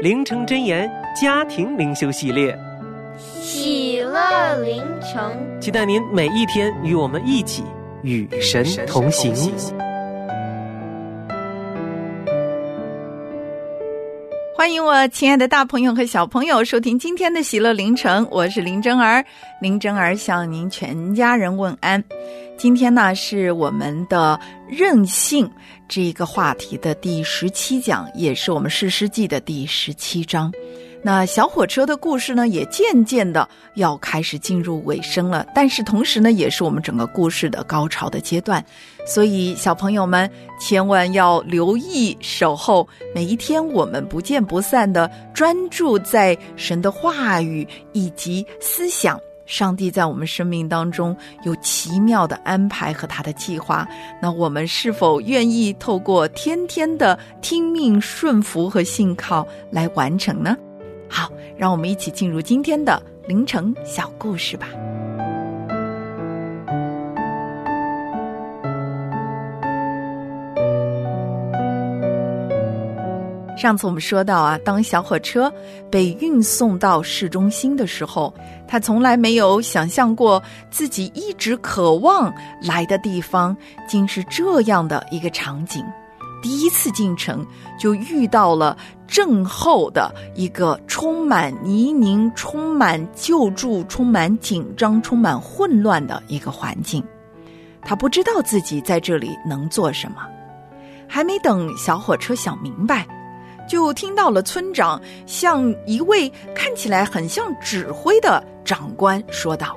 灵城真言家庭灵修系列，喜乐灵城，期待您每一天与我们一起与神同行。欢迎我亲爱的大朋友和小朋友收听今天的喜乐凌晨，我是林真儿。林真儿向您全家人问安。今天呢是我们的任性这一个话题的第十七讲，也是我们世诗记的第十七章。那小火车的故事呢，也渐渐的要开始进入尾声了，但是同时呢，也是我们整个故事的高潮的阶段。所以，小朋友们千万要留意守候，每一天我们不见不散的专注在神的话语以及思想。上帝在我们生命当中有奇妙的安排和他的计划，那我们是否愿意透过天天的听命顺服和信靠来完成呢？好，让我们一起进入今天的凌晨小故事吧。上次我们说到啊，当小火车被运送到市中心的时候，他从来没有想象过自己一直渴望来的地方，竟是这样的一个场景。第一次进城就遇到了震后的一个充满泥泞、充满救助、充满紧张、充满混乱的一个环境。他不知道自己在这里能做什么，还没等小火车想明白。就听到了村长向一位看起来很像指挥的长官说道：“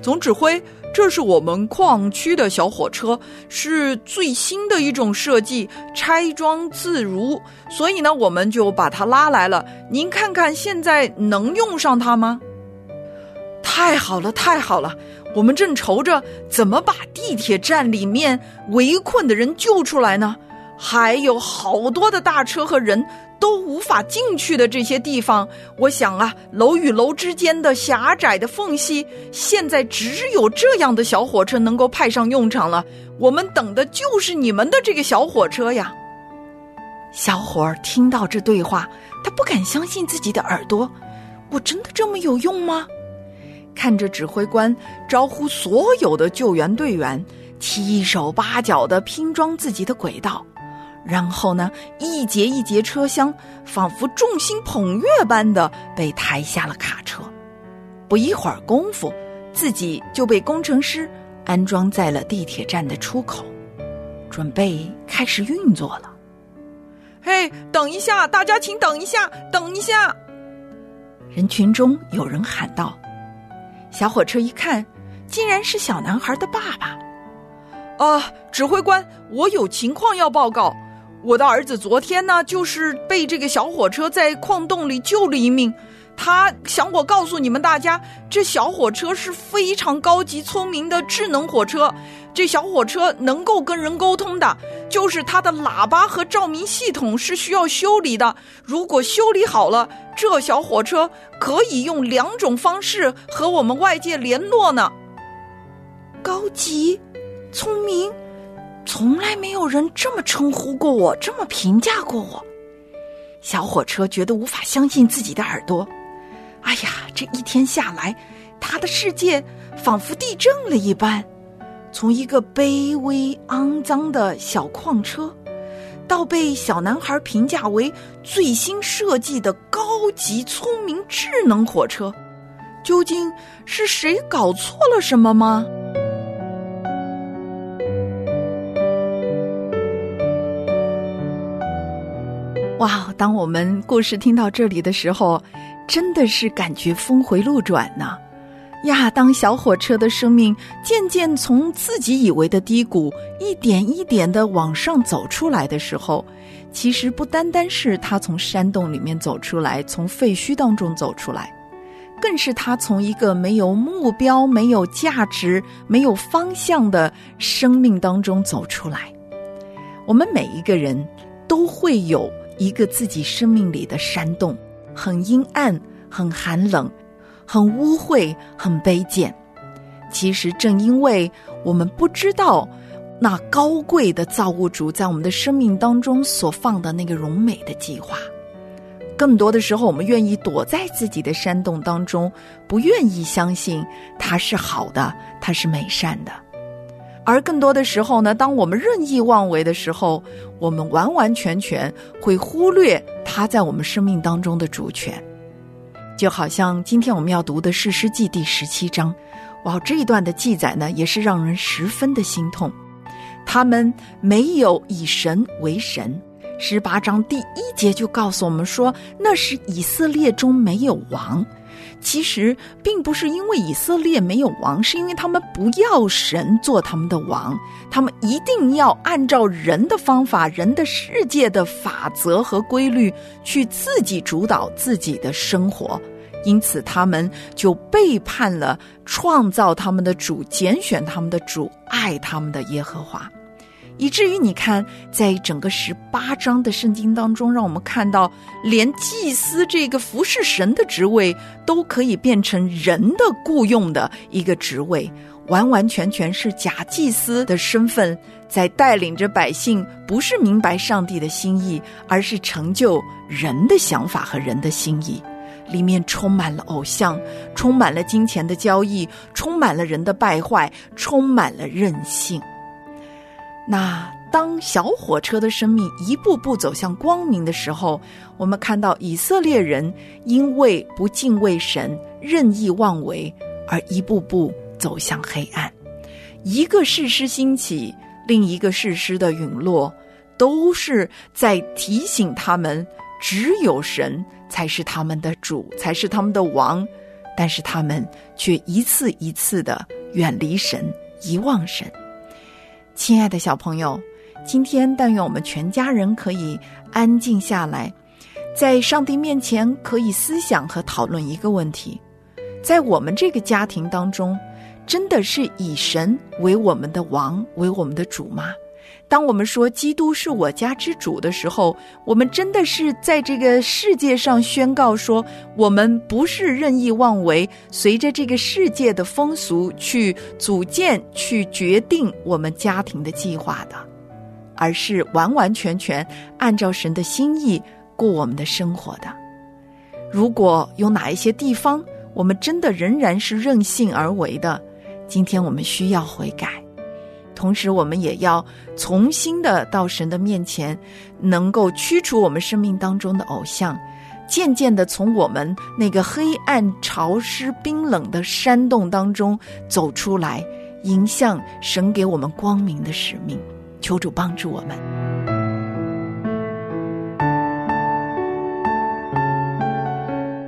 总指挥，这是我们矿区的小火车，是最新的一种设计，拆装自如，所以呢，我们就把它拉来了。您看看现在能用上它吗？”太好了，太好了！我们正愁着怎么把地铁站里面围困的人救出来呢，还有好多的大车和人。都无法进去的这些地方，我想啊，楼与楼之间的狭窄的缝隙，现在只有这样的小火车能够派上用场了。我们等的就是你们的这个小火车呀！小伙儿听到这对话，他不敢相信自己的耳朵，我真的这么有用吗？看着指挥官招呼所有的救援队员，七手八脚的拼装自己的轨道。然后呢，一节一节车厢仿佛众星捧月般的被抬下了卡车。不一会儿功夫，自己就被工程师安装在了地铁站的出口，准备开始运作了。嘿，等一下，大家请等一下，等一下！人群中有人喊道。小火车一看，竟然是小男孩的爸爸。啊，指挥官，我有情况要报告。我的儿子昨天呢，就是被这个小火车在矿洞里救了一命。他想我告诉你们大家，这小火车是非常高级、聪明的智能火车。这小火车能够跟人沟通的，就是它的喇叭和照明系统是需要修理的。如果修理好了，这小火车可以用两种方式和我们外界联络呢。高级，聪明。从来没有人这么称呼过我，这么评价过我。小火车觉得无法相信自己的耳朵。哎呀，这一天下来，他的世界仿佛地震了一般。从一个卑微肮脏的小矿车，到被小男孩评价为最新设计的高级聪明智能火车，究竟是谁搞错了什么吗？哇！当我们故事听到这里的时候，真的是感觉峰回路转呢。呀，当小火车的生命渐渐从自己以为的低谷一点一点的往上走出来的时候，其实不单单是他从山洞里面走出来，从废墟当中走出来，更是他从一个没有目标、没有价值、没有方向的生命当中走出来。我们每一个人都会有。一个自己生命里的山洞，很阴暗，很寒冷，很污秽，很卑贱。其实，正因为我们不知道那高贵的造物主在我们的生命当中所放的那个荣美的计划，更多的时候，我们愿意躲在自己的山洞当中，不愿意相信它是好的，它是美善的。而更多的时候呢，当我们任意妄为的时候，我们完完全全会忽略他在我们生命当中的主权。就好像今天我们要读的《是诗记》第十七章，哇，这一段的记载呢，也是让人十分的心痛。他们没有以神为神。十八章第一节就告诉我们说，那是以色列中没有王。其实并不是因为以色列没有王，是因为他们不要神做他们的王，他们一定要按照人的方法、人的世界的法则和规律去自己主导自己的生活，因此他们就背叛了创造他们的主、拣选他们的主、爱他们的耶和华。以至于你看，在整个十八章的圣经当中，让我们看到，连祭司这个服侍神的职位，都可以变成人的雇佣的一个职位，完完全全是假祭司的身份，在带领着百姓，不是明白上帝的心意，而是成就人的想法和人的心意，里面充满了偶像，充满了金钱的交易，充满了人的败坏，充满了任性。那当小火车的生命一步步走向光明的时候，我们看到以色列人因为不敬畏神、任意妄为，而一步步走向黑暗。一个事师兴起，另一个事师的陨落，都是在提醒他们：只有神才是他们的主，才是他们的王。但是他们却一次一次的远离神，遗忘神。亲爱的小朋友，今天但愿我们全家人可以安静下来，在上帝面前可以思想和讨论一个问题：在我们这个家庭当中，真的是以神为我们的王，为我们的主吗？当我们说基督是我家之主的时候，我们真的是在这个世界上宣告说，我们不是任意妄为，随着这个世界的风俗去组建、去决定我们家庭的计划的，而是完完全全按照神的心意过我们的生活的。如果有哪一些地方我们真的仍然是任性而为的，今天我们需要悔改。同时，我们也要重新的到神的面前，能够驱除我们生命当中的偶像，渐渐的从我们那个黑暗、潮湿、冰冷的山洞当中走出来，迎向神给我们光明的使命。求主帮助我们，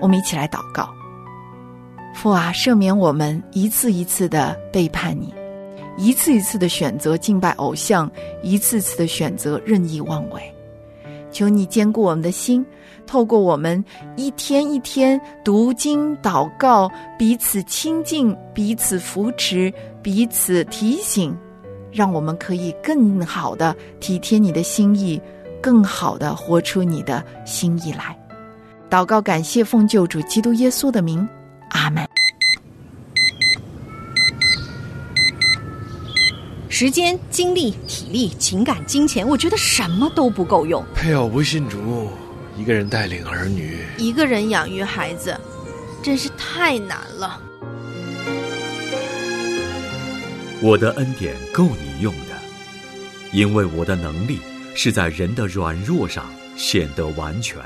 我们一起来祷告：父啊，赦免我们一次一次的背叛你。一次一次的选择敬拜偶像，一次次的选择任意妄为。求你坚固我们的心，透过我们一天一天读经祷告，彼此亲近，彼此扶持，彼此提醒，让我们可以更好的体贴你的心意，更好的活出你的心意来。祷告，感谢奉救主基督耶稣的名，阿门。时间、精力、体力、情感、金钱，我觉得什么都不够用。配偶不信主，一个人带领儿女，一个人养育孩子，真是太难了。我的恩典够你用的，因为我的能力是在人的软弱上显得完全。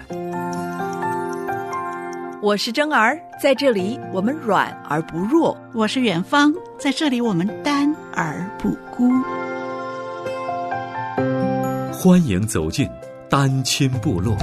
我是真儿，在这里我们软而不弱。我是远方，在这里我们单而不孤。欢迎走进单亲部落。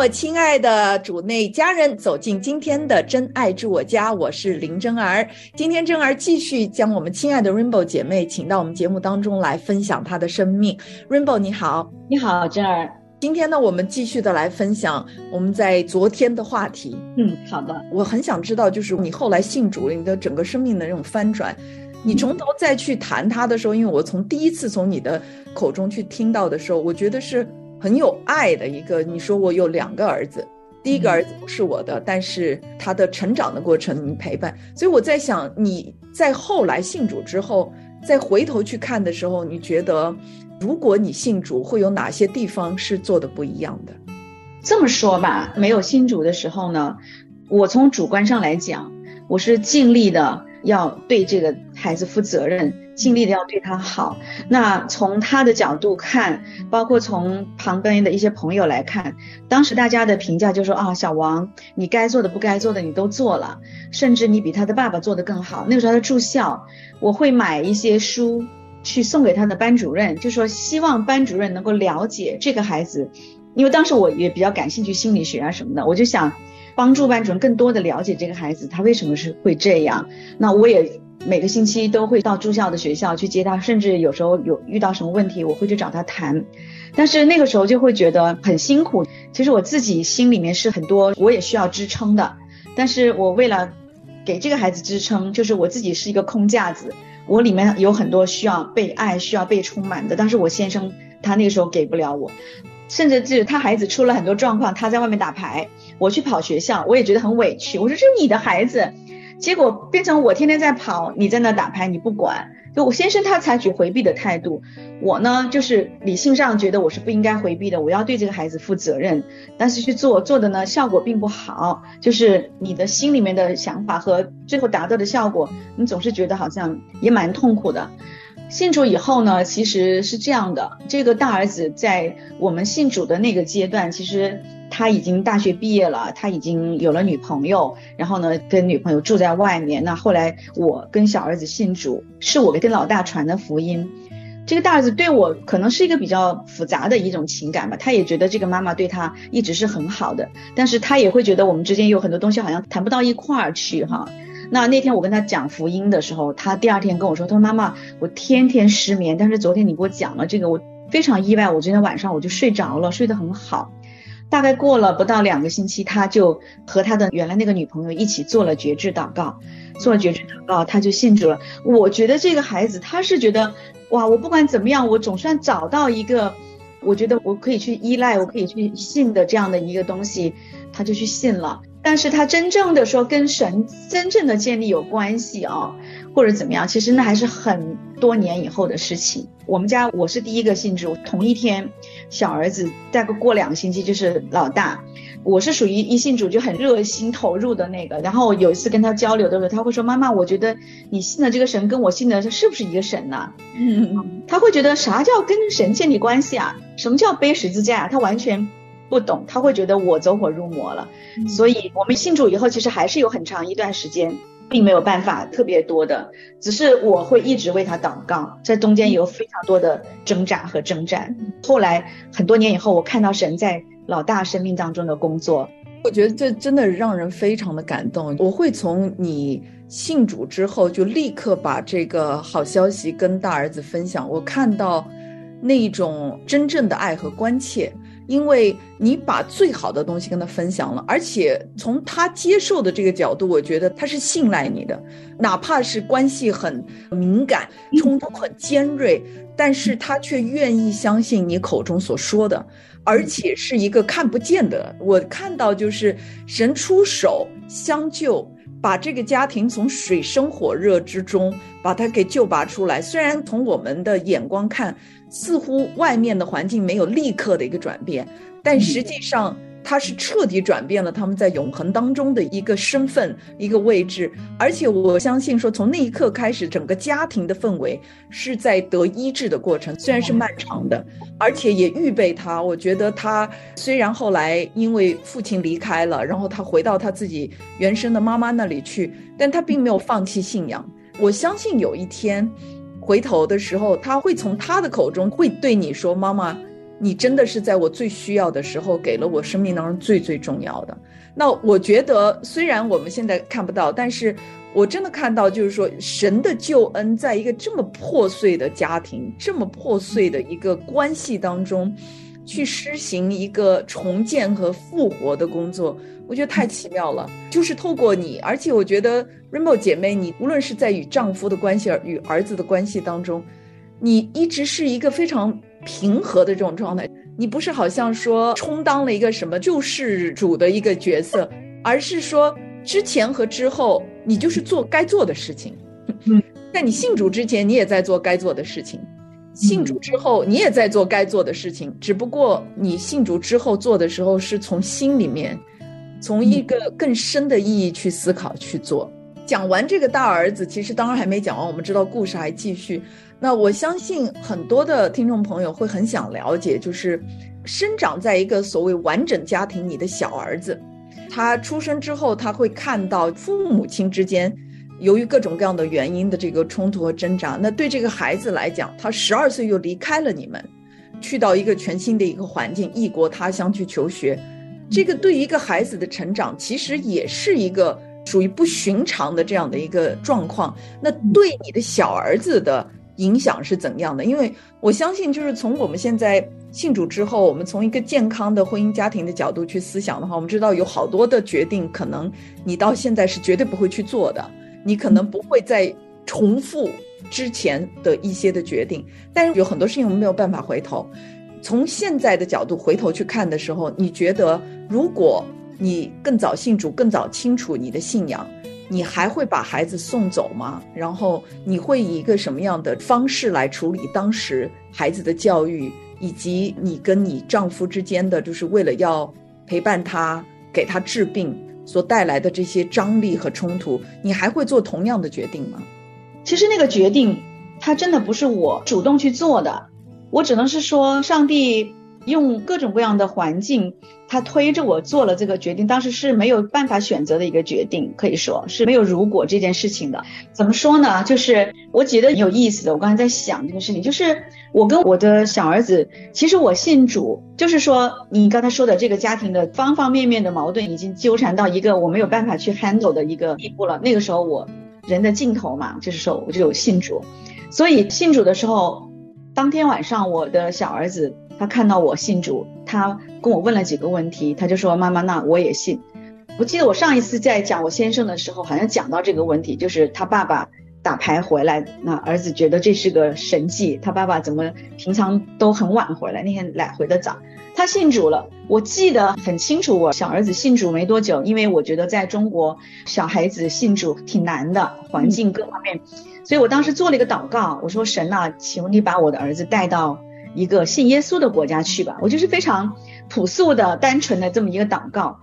我亲爱的主内家人走进今天的真爱之我家，我是林真儿。今天真儿继续将我们亲爱的 Rainbow 姐妹请到我们节目当中来分享她的生命。Rainbow 你好，你好，真儿。今天呢，我们继续的来分享我们在昨天的话题。嗯，好的。我很想知道，就是你后来信主了，你的整个生命的那种翻转，你从头再去谈他的时候，因为我从第一次从你的口中去听到的时候，我觉得是。很有爱的一个，你说我有两个儿子，第一个儿子不是我的，但是他的成长的过程你陪伴，所以我在想你在后来信主之后，再回头去看的时候，你觉得如果你信主，会有哪些地方是做的不一样的？这么说吧，没有信主的时候呢，我从主观上来讲，我是尽力的要对这个孩子负责任。尽力的要对他好。那从他的角度看，包括从旁边的一些朋友来看，当时大家的评价就说啊，小王，你该做的不该做的你都做了，甚至你比他的爸爸做的更好。那个时候他住校，我会买一些书去送给他的班主任，就说希望班主任能够了解这个孩子，因为当时我也比较感兴趣心理学啊什么的，我就想帮助班主任更多的了解这个孩子，他为什么是会这样。那我也。每个星期都会到住校的学校去接他，甚至有时候有遇到什么问题，我会去找他谈。但是那个时候就会觉得很辛苦。其实我自己心里面是很多，我也需要支撑的。但是我为了给这个孩子支撑，就是我自己是一个空架子，我里面有很多需要被爱、需要被充满的。但是我先生他那个时候给不了我，甚至是他孩子出了很多状况，他在外面打牌，我去跑学校，我也觉得很委屈。我说这是你的孩子。结果变成我天天在跑，你在那打牌，你不管。就我先生他采取回避的态度，我呢就是理性上觉得我是不应该回避的，我要对这个孩子负责任。但是去做做的呢，效果并不好。就是你的心里面的想法和最后达到的效果，你总是觉得好像也蛮痛苦的。信主以后呢，其实是这样的，这个大儿子在我们信主的那个阶段，其实。他已经大学毕业了，他已经有了女朋友，然后呢，跟女朋友住在外面。那后来我跟小儿子信主，是我跟老大传的福音。这个大儿子对我可能是一个比较复杂的一种情感吧，他也觉得这个妈妈对他一直是很好的，但是他也会觉得我们之间有很多东西好像谈不到一块儿去哈。那那天我跟他讲福音的时候，他第二天跟我说，他说妈妈，我天天失眠，但是昨天你给我讲了这个，我非常意外，我昨天晚上我就睡着了，睡得很好。大概过了不到两个星期，他就和他的原来那个女朋友一起做了绝志祷告，做了绝志祷告，他就信主了。我觉得这个孩子他是觉得，哇，我不管怎么样，我总算找到一个，我觉得我可以去依赖，我可以去信的这样的一个东西，他就去信了。但是他真正的说跟神真正的建立有关系啊，或者怎么样，其实那还是很多年以后的事情。我们家我是第一个信主，同一天。小儿子再过过两个星期就是老大，我是属于一信主就很热心投入的那个。然后有一次跟他交流的时候，他会说：“妈妈，我觉得你信的这个神跟我信的是不是一个神呢？”嗯，他会觉得啥叫跟神建立关系啊？什么叫背十字架啊？他完全不懂，他会觉得我走火入魔了。所以我们信主以后，其实还是有很长一段时间。并没有办法特别多的，只是我会一直为他祷告，在中间有非常多的挣扎和征战。后来很多年以后，我看到神在老大生命当中的工作，我觉得这真的让人非常的感动。我会从你信主之后，就立刻把这个好消息跟大儿子分享。我看到那一种真正的爱和关切。因为你把最好的东西跟他分享了，而且从他接受的这个角度，我觉得他是信赖你的，哪怕是关系很敏感、冲突很尖锐，但是他却愿意相信你口中所说的，而且是一个看不见的。我看到就是神出手相救，把这个家庭从水深火热之中把它给救拔出来。虽然从我们的眼光看。似乎外面的环境没有立刻的一个转变，但实际上他是彻底转变了他们在永恒当中的一个身份、一个位置，而且我相信说，从那一刻开始，整个家庭的氛围是在得医治的过程，虽然是漫长的，而且也预备他。我觉得他虽然后来因为父亲离开了，然后他回到他自己原生的妈妈那里去，但他并没有放弃信仰。我相信有一天回头的时候，他会从他的口中会对你说：“妈妈。”你真的是在我最需要的时候，给了我生命当中最最重要的。那我觉得，虽然我们现在看不到，但是我真的看到，就是说，神的救恩在一个这么破碎的家庭、这么破碎的一个关系当中，去施行一个重建和复活的工作，我觉得太奇妙了。就是透过你，而且我觉得 Rainbow 姐妹，你无论是在与丈夫的关系、与儿子的关系当中，你一直是一个非常。平和的这种状态，你不是好像说充当了一个什么救世主的一个角色，而是说之前和之后你就是做该做的事情。嗯，在你信主之前，你也在做该做的事情；信主之后，你也在做该做的事情。只不过你信主之后做的时候，是从心里面，从一个更深的意义去思考去做。讲完这个大儿子，其实当然还没讲完，我们知道故事还继续。那我相信很多的听众朋友会很想了解，就是生长在一个所谓完整家庭里的小儿子，他出生之后，他会看到父母亲之间由于各种各样的原因的这个冲突和挣扎。那对这个孩子来讲，他十二岁又离开了你们，去到一个全新的一个环境，异国他乡去求学，这个对于一个孩子的成长，其实也是一个属于不寻常的这样的一个状况。那对你的小儿子的。影响是怎样的？因为我相信，就是从我们现在信主之后，我们从一个健康的婚姻家庭的角度去思想的话，我们知道有好多的决定，可能你到现在是绝对不会去做的，你可能不会再重复之前的一些的决定。但是有很多事情我们没有办法回头。从现在的角度回头去看的时候，你觉得如果你更早信主，更早清楚你的信仰？你还会把孩子送走吗？然后你会以一个什么样的方式来处理当时孩子的教育，以及你跟你丈夫之间的，就是为了要陪伴他、给他治病所带来的这些张力和冲突？你还会做同样的决定吗？其实那个决定，他真的不是我主动去做的，我只能是说上帝。用各种各样的环境，他推着我做了这个决定。当时是没有办法选择的一个决定，可以说是没有如果这件事情的。怎么说呢？就是我觉得挺有意思的。我刚才在想这个事情，就是我跟我的小儿子，其实我信主，就是说你刚才说的这个家庭的方方面面的矛盾已经纠缠到一个我没有办法去 handle 的一个地步了。那个时候我人的尽头嘛，就是说我就有信主。所以信主的时候，当天晚上我的小儿子。他看到我信主，他跟我问了几个问题，他就说：“妈妈，那我也信。”我记得我上一次在讲我先生的时候，好像讲到这个问题，就是他爸爸打牌回来，那儿子觉得这是个神迹。他爸爸怎么平常都很晚回来，那天来回的早。他信主了，我记得很清楚。我小儿子信主没多久，因为我觉得在中国小孩子信主挺难的，环境各方面，所以我当时做了一个祷告，我说：“神呐，求你把我的儿子带到。”一个信耶稣的国家去吧，我就是非常朴素的、单纯的这么一个祷告。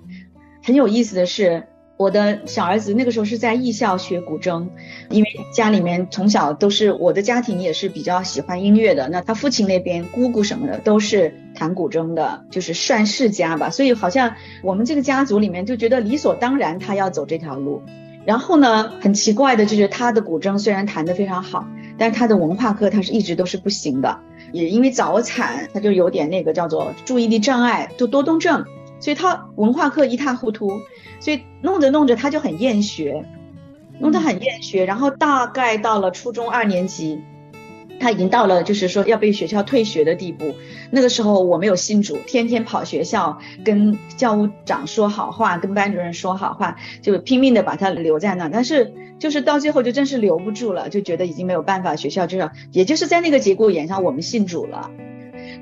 很有意思的是，我的小儿子那个时候是在艺校学古筝，因为家里面从小都是我的家庭也是比较喜欢音乐的。那他父亲那边姑姑什么的都是弹古筝的，就是算世家吧。所以好像我们这个家族里面就觉得理所当然他要走这条路。然后呢，很奇怪的就是他的古筝虽然弹得非常好，但是他的文化课他是一直都是不行的。也因为早产，他就有点那个叫做注意力障碍，就多动症，所以他文化课一塌糊涂，所以弄着弄着他就很厌学，弄得很厌学，然后大概到了初中二年级。他已经到了，就是说要被学校退学的地步。那个时候我没有信主，天天跑学校跟教务长说好话，跟班主任说好话，就拼命的把他留在那。但是就是到最后就真是留不住了，就觉得已经没有办法，学校就要，也就是在那个节骨眼上，我们信主了。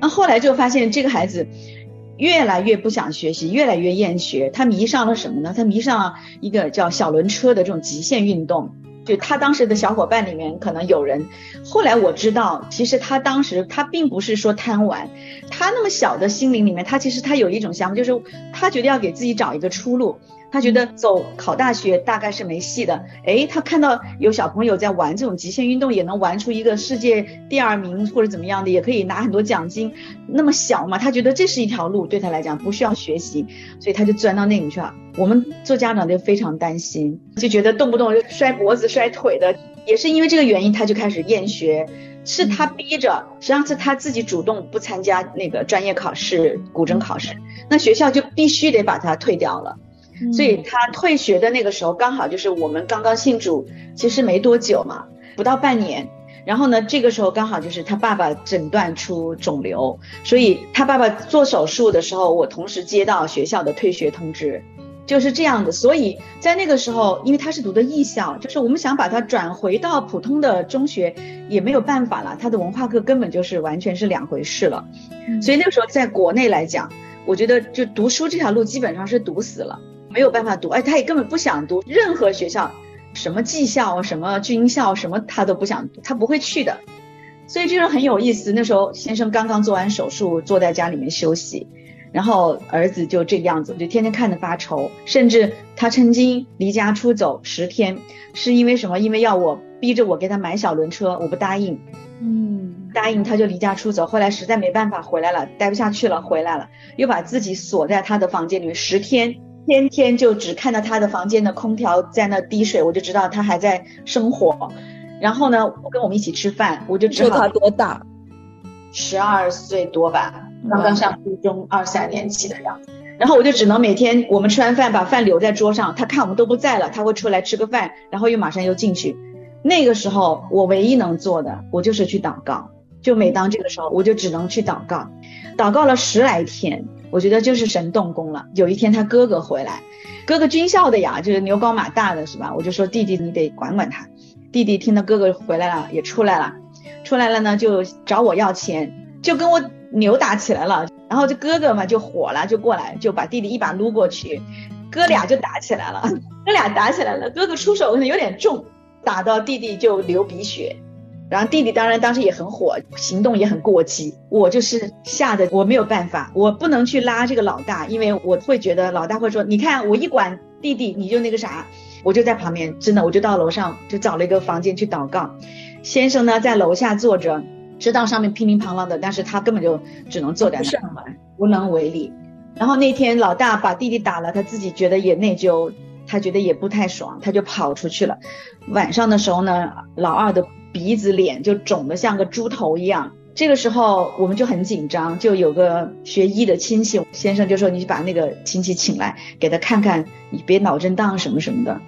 那后来就发现这个孩子越来越不想学习，越来越厌学。他迷上了什么呢？他迷上了一个叫小轮车的这种极限运动。就他当时的小伙伴里面，可能有人。后来我知道，其实他当时他并不是说贪玩，他那么小的心灵里面，他其实他有一种想法，就是他觉得要给自己找一个出路。他觉得走考大学大概是没戏的。哎，他看到有小朋友在玩这种极限运动，也能玩出一个世界第二名或者怎么样的，也可以拿很多奖金。那么小嘛，他觉得这是一条路，对他来讲不需要学习，所以他就钻到那里去了。我们做家长就非常担心，就觉得动不动就摔脖子、摔腿的，也是因为这个原因，他就开始厌学，是他逼着，实际上是他自己主动不参加那个专业考试、古筝考试，那学校就必须得把他退掉了。所以他退学的那个时候，刚好就是我们刚刚信主，其实没多久嘛，不到半年。然后呢，这个时候刚好就是他爸爸诊断出肿瘤，所以他爸爸做手术的时候，我同时接到学校的退学通知，就是这样的。所以在那个时候，因为他是读的艺校，就是我们想把他转回到普通的中学也没有办法了，他的文化课根本就是完全是两回事了。所以那个时候在国内来讲，我觉得就读书这条路基本上是堵死了。没有办法读，哎，他也根本不想读任何学校，什么技校、什么军校、什么他都不想读，他不会去的。所以这个很有意思。那时候先生刚刚做完手术，坐在家里面休息，然后儿子就这个样子，就天天看着发愁。甚至他曾经离家出走十天，是因为什么？因为要我逼着我给他买小轮车，我不答应。嗯，答应他就离家出走。后来实在没办法回来了，待不下去了，回来了，又把自己锁在他的房间里面十天。天天就只看到他的房间的空调在那滴水，我就知道他还在生火。然后呢，跟我们一起吃饭，我就知道他多大，十二岁多吧，刚刚上初中二三年级的样子。然后我就只能每天我们吃完饭把饭留在桌上，他看我们都不在了，他会出来吃个饭，然后又马上又进去。那个时候我唯一能做的，我就是去祷告。就每当这个时候，我就只能去祷告，祷告了十来天。我觉得就是神动工了。有一天他哥哥回来，哥哥军校的呀，就是牛高马大的是吧？我就说弟弟你得管管他。弟弟听到哥哥回来了，也出来了，出来了呢就找我要钱，就跟我扭打起来了。然后这哥哥嘛就火了，就过来就把弟弟一把撸过去，哥俩就打起来了。哥俩打起来了，哥哥出手有点重，打到弟弟就流鼻血。然后弟弟当然当时也很火，行动也很过激。我就是吓得我没有办法，我不能去拉这个老大，因为我会觉得老大会说：“你看我一管弟弟，你就那个啥。”我就在旁边，真的我就到楼上就找了一个房间去祷告。先生呢在楼下坐着，知道上面乒乒乓乓的，但是他根本就只能坐在那，无能为力。然后那天老大把弟弟打了，他自己觉得也内疚，他觉得也不太爽，他就跑出去了。晚上的时候呢，老二的。鼻子脸就肿得像个猪头一样，这个时候我们就很紧张，就有个学医的亲戚先生就说：“你把那个亲戚请来，给他看看，你别脑震荡什么什么的。”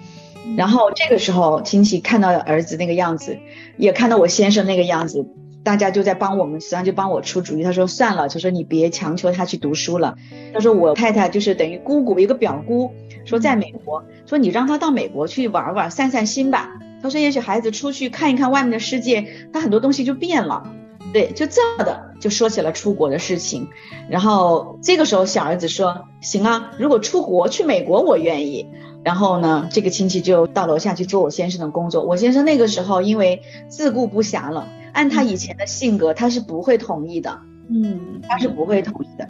然后这个时候亲戚看到儿子那个样子，也看到我先生那个样子，大家就在帮我们，实际上就帮我出主意。他说：“算了，就说你别强求他去读书了。”他说：“我太太就是等于姑姑，一个表姑，说在美国，说你让他到美国去玩玩，散散心吧。”他说：“也许孩子出去看一看外面的世界，他很多东西就变了。”对，就这么的就说起了出国的事情。然后这个时候小儿子说：“行啊，如果出国去美国，我愿意。”然后呢，这个亲戚就到楼下去做我先生的工作。我先生那个时候因为自顾不暇了，按他以前的性格，他是不会同意的。嗯，他是不会同意的。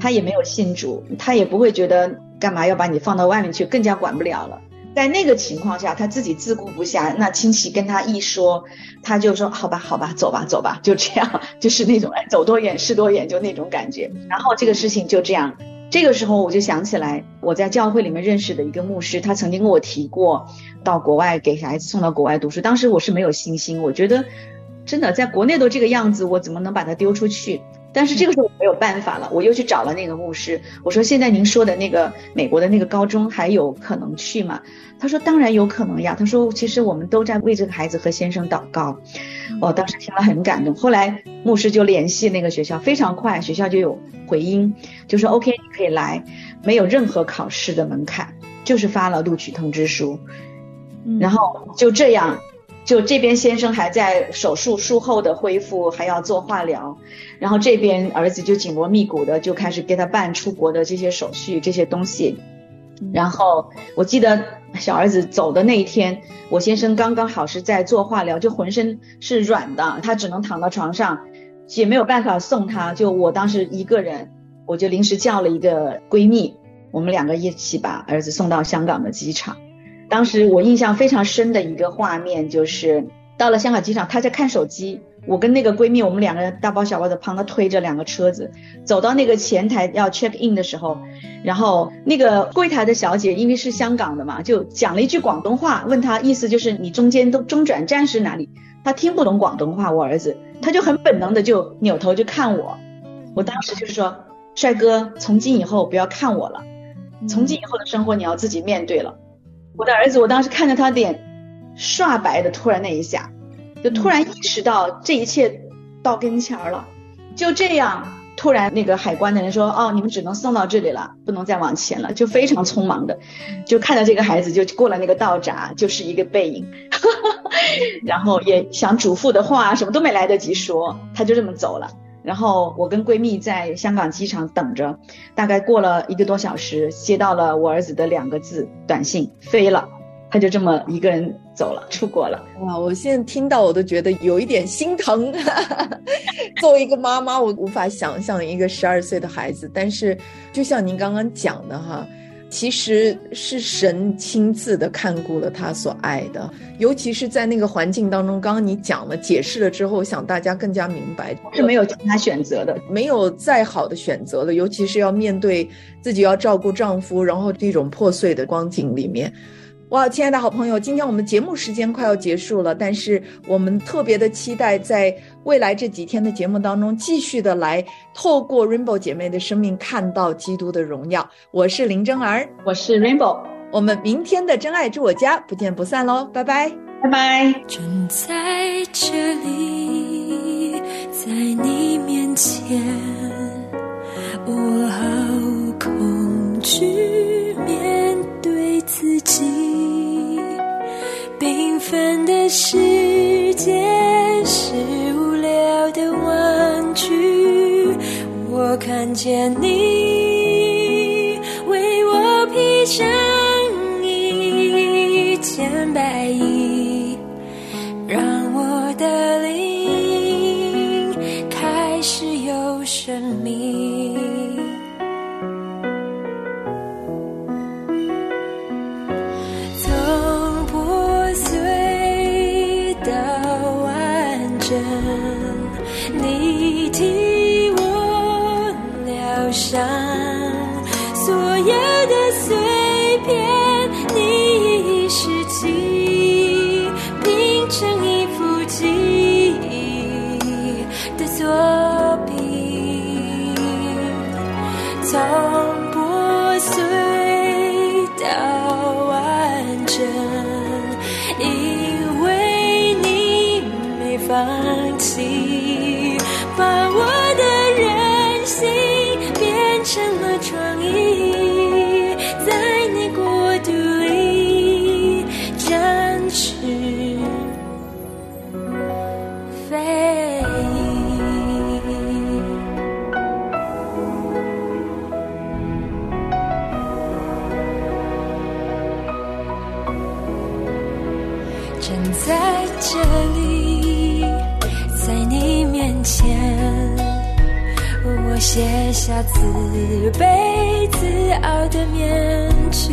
他也没有信主，他也不会觉得干嘛要把你放到外面去，更加管不了了。在那个情况下，他自己自顾不暇，那亲戚跟他一说，他就说好吧，好吧，走吧，走吧，就这样，就是那种哎，走多远是多远，就那种感觉。然后这个事情就这样，这个时候我就想起来，我在教会里面认识的一个牧师，他曾经跟我提过，到国外给孩子送到国外读书。当时我是没有信心，我觉得真的在国内都这个样子，我怎么能把他丢出去？但是这个时候没有办法了，我又去找了那个牧师，我说现在您说的那个美国的那个高中还有可能去吗？他说当然有可能呀。他说其实我们都在为这个孩子和先生祷告。我当时听了很感动。后来牧师就联系那个学校，非常快，学校就有回音，就说 OK 你可以来，没有任何考试的门槛，就是发了录取通知书，然后就这样。就这边先生还在手术术后的恢复，还要做化疗，然后这边儿子就紧锣密鼓的就开始给他办出国的这些手续这些东西，然后我记得小儿子走的那一天，我先生刚刚好是在做化疗，就浑身是软的，他只能躺到床上，也没有办法送他，就我当时一个人，我就临时叫了一个闺蜜，我们两个一起把儿子送到香港的机场。当时我印象非常深的一个画面就是到了香港机场，他在看手机。我跟那个闺蜜，我们两个人大包小包的帮他推着两个车子，走到那个前台要 check in 的时候，然后那个柜台的小姐因为是香港的嘛，就讲了一句广东话，问他意思就是你中间都中转站是哪里？他听不懂广东话，我儿子他就很本能的就扭头就看我，我当时就是说，帅哥，从今以后不要看我了，从今以后的生活你要自己面对了。我的儿子，我当时看着他脸刷白的，突然那一下。就突然意识到这一切到跟前儿了，就这样，突然那个海关的人说：“哦，你们只能送到这里了，不能再往前了。”就非常匆忙的，就看到这个孩子就过了那个道闸，就是一个背影，然后也想嘱咐的话什么都没来得及说，他就这么走了。然后我跟闺蜜在香港机场等着，大概过了一个多小时，接到了我儿子的两个字短信：飞了。他就这么一个人走了，出国了。哇！我现在听到我都觉得有一点心疼。作为一个妈妈，我无法想象一个十二岁的孩子。但是，就像您刚刚讲的哈，其实是神亲自的看顾了他所爱的，尤其是在那个环境当中。刚刚你讲了、解释了之后，想大家更加明白，是没有其他选择的，没有再好的选择了。尤其是要面对自己要照顾丈夫，然后这种破碎的光景里面。哇，亲爱的好朋友，今天我们节目时间快要结束了，但是我们特别的期待在未来这几天的节目当中，继续的来透过 Rainbow 姐妹的生命看到基督的荣耀。我是林真儿，我是 Rainbow，我们明天的真爱住我家不见不散喽，拜拜，拜拜。站在这里，在你面前，我好恐惧分的世界是无聊的玩具，我看见你为我披上一件白衣，这里，在你面前，我卸下自卑自傲的面具，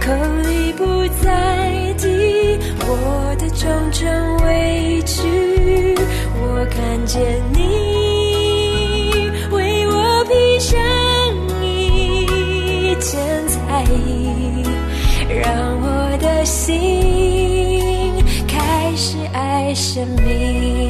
口里不再提我的种种委屈。我看见你为我披上一件彩衣，让我的心鲜明